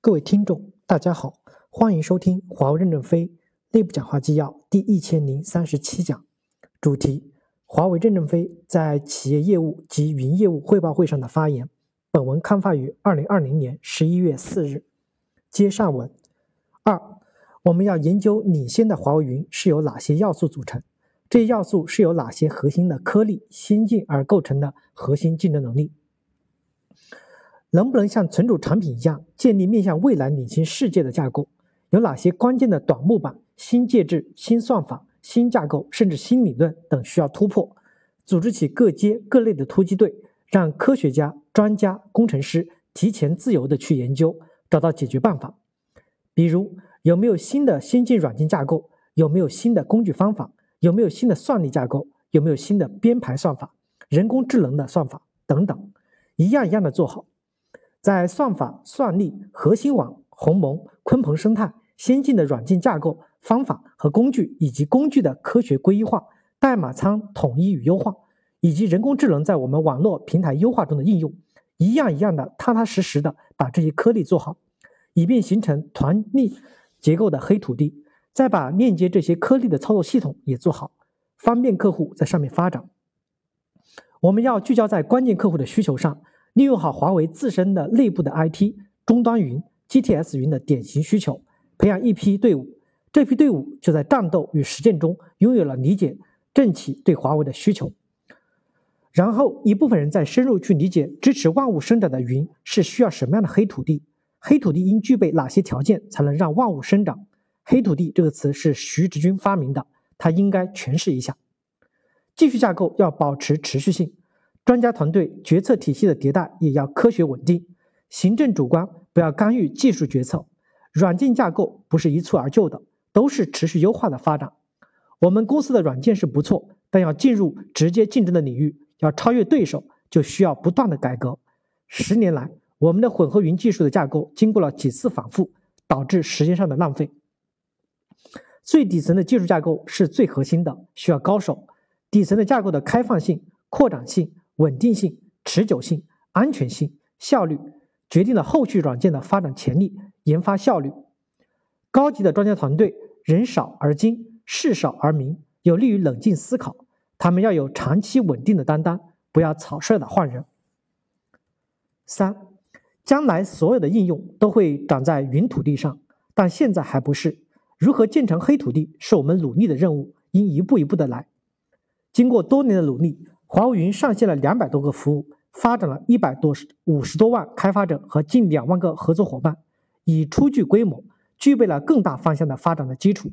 各位听众，大家好，欢迎收听华为任正非内部讲话纪要第一千零三十七讲，主题：华为任正非在企业业务及云业务汇报会上的发言。本文刊发于二零二零年十一月四日。接上文二，我们要研究领先的华为云是由哪些要素组成，这些要素是由哪些核心的颗粒先进而构成的核心竞争能力。能不能像存储产品一样建立面向未来领先世界的架构？有哪些关键的短木板、新介质、新算法、新架构，甚至新理论等需要突破？组织起各阶各类的突击队，让科学家、专家、工程师提前自由的去研究，找到解决办法。比如，有没有新的先进软件架构？有没有新的工具方法？有没有新的算力架构？有没有新的编排算法、人工智能的算法等等？一样一样的做好。在算法、算力、核心网、鸿蒙、鲲鹏生态、先进的软件架构、方法和工具，以及工具的科学规划、代码仓统一与优化，以及人工智能在我们网络平台优化中的应用，一样一样的踏踏实实的把这些颗粒做好，以便形成团粒结构的黑土地，再把链接这些颗粒的操作系统也做好，方便客户在上面发展。我们要聚焦在关键客户的需求上。利用好华为自身的内部的 IT 终端云、GTS 云的典型需求，培养一批队伍。这批队伍就在战斗与实践中拥有了理解政企对华为的需求。然后一部分人再深入去理解支持万物生长的云是需要什么样的黑土地，黑土地应具备哪些条件才能让万物生长。黑土地这个词是徐直军发明的，他应该诠释一下。继续架构要保持持续性。专家团队决策体系的迭代也要科学稳定，行政主观不要干预技术决策。软件架构不是一蹴而就的，都是持续优化的发展。我们公司的软件是不错，但要进入直接竞争的领域，要超越对手，就需要不断的改革。十年来，我们的混合云技术的架构经过了几次反复，导致时间上的浪费。最底层的技术架构是最核心的，需要高手。底层的架构的开放性、扩展性。稳定性、持久性、安全性、效率，决定了后续软件的发展潜力、研发效率。高级的专家团队人少而精，事少而明，有利于冷静思考。他们要有长期稳定的担当，不要草率的换人。三，将来所有的应用都会长在云土地上，但现在还不是。如何建成黑土地，是我们努力的任务，应一步一步的来。经过多年的努力。华为云上线了两百多个服务，发展了一百多五十多万开发者和近两万个合作伙伴，已初具规模，具备了更大方向的发展的基础。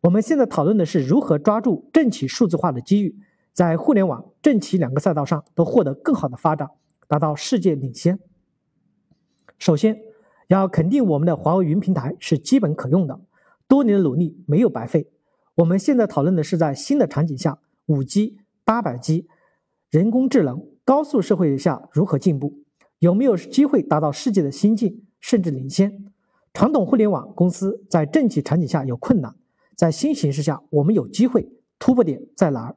我们现在讨论的是如何抓住政企数字化的机遇，在互联网、政企两个赛道上都获得更好的发展，达到世界领先。首先，要肯定我们的华为云平台是基本可用的，多年的努力没有白费。我们现在讨论的是在新的场景下，五 G、八百 G。人工智能高速社会下如何进步？有没有机会达到世界的先进甚至领先？传统互联网公司在政企场景下有困难，在新形势下我们有机会，突破点在哪儿？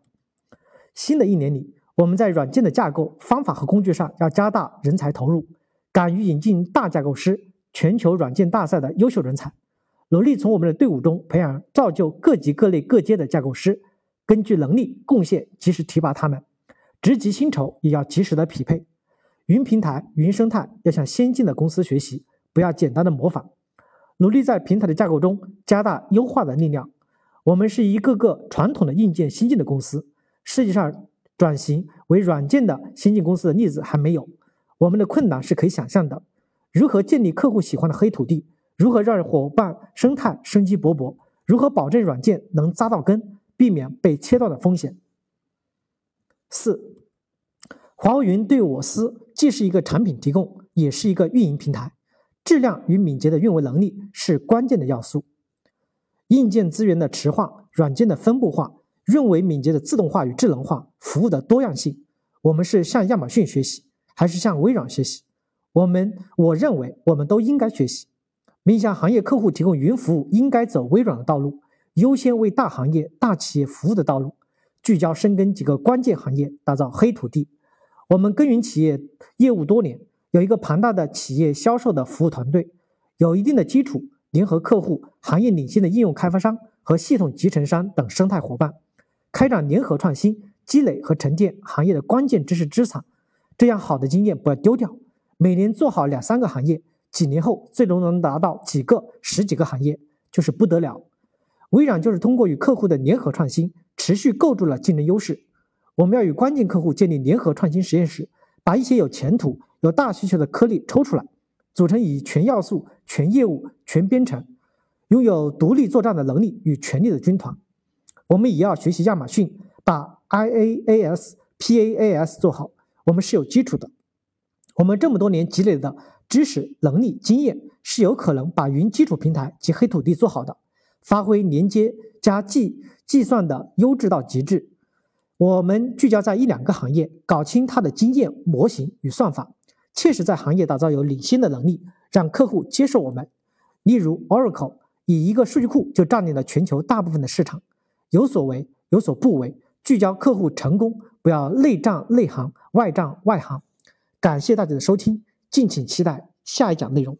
新的一年里，我们在软件的架构、方法和工具上要加大人才投入，敢于引进大架构师、全球软件大赛的优秀人才，努力从我们的队伍中培养、造就各级各类各阶的架构师，根据能力贡献及时提拔他们。职级薪酬也要及时的匹配，云平台、云生态要向先进的公司学习，不要简单的模仿，努力在平台的架构中加大优化的力量。我们是一个个传统的硬件先进的公司，世界上转型为软件的先进公司的例子还没有。我们的困难是可以想象的，如何建立客户喜欢的黑土地？如何让伙伴生态生机勃勃？如何保证软件能扎到根，避免被切断的风险？四，华为云对我司既是一个产品提供，也是一个运营平台。质量与敏捷的运维能力是关键的要素。硬件资源的池化、软件的分布化、运维敏捷的自动化与智能化、服务的多样性，我们是向亚马逊学习，还是向微软学习？我们我认为我们都应该学习。面向行业客户提供云服务，应该走微软的道路，优先为大行业、大企业服务的道路。聚焦深耕几个关键行业，打造黑土地。我们耕耘企业业务多年，有一个庞大的企业销售的服务团队，有一定的基础，联合客户、行业领先的应用开发商和系统集成商等生态伙伴，开展联合创新，积累和沉淀行业的关键知识资产。这样好的经验不要丢掉。每年做好两三个行业，几年后最终能达到几个、十几个行业，就是不得了。微软就是通过与客户的联合创新，持续构筑了竞争优势。我们要与关键客户建立联合创新实验室，把一些有前途、有大需求的颗粒抽出来。组成以全要素、全业务、全编程，拥有独立作战的能力与权力的军团。我们也要学习亚马逊，把 IaaS、PaaS 做好。我们是有基础的，我们这么多年积累的知识、能力、经验，是有可能把云基础平台及黑土地做好的，发挥连接加计计算的优质到极致。我们聚焦在一两个行业，搞清它的经验模型与算法。切实在行业打造有领先的能力，让客户接受我们。例如，Oracle 以一个数据库就占领了全球大部分的市场。有所为，有所不为，聚焦客户成功，不要内战内行，外战外行。感谢大家的收听，敬请期待下一讲内容。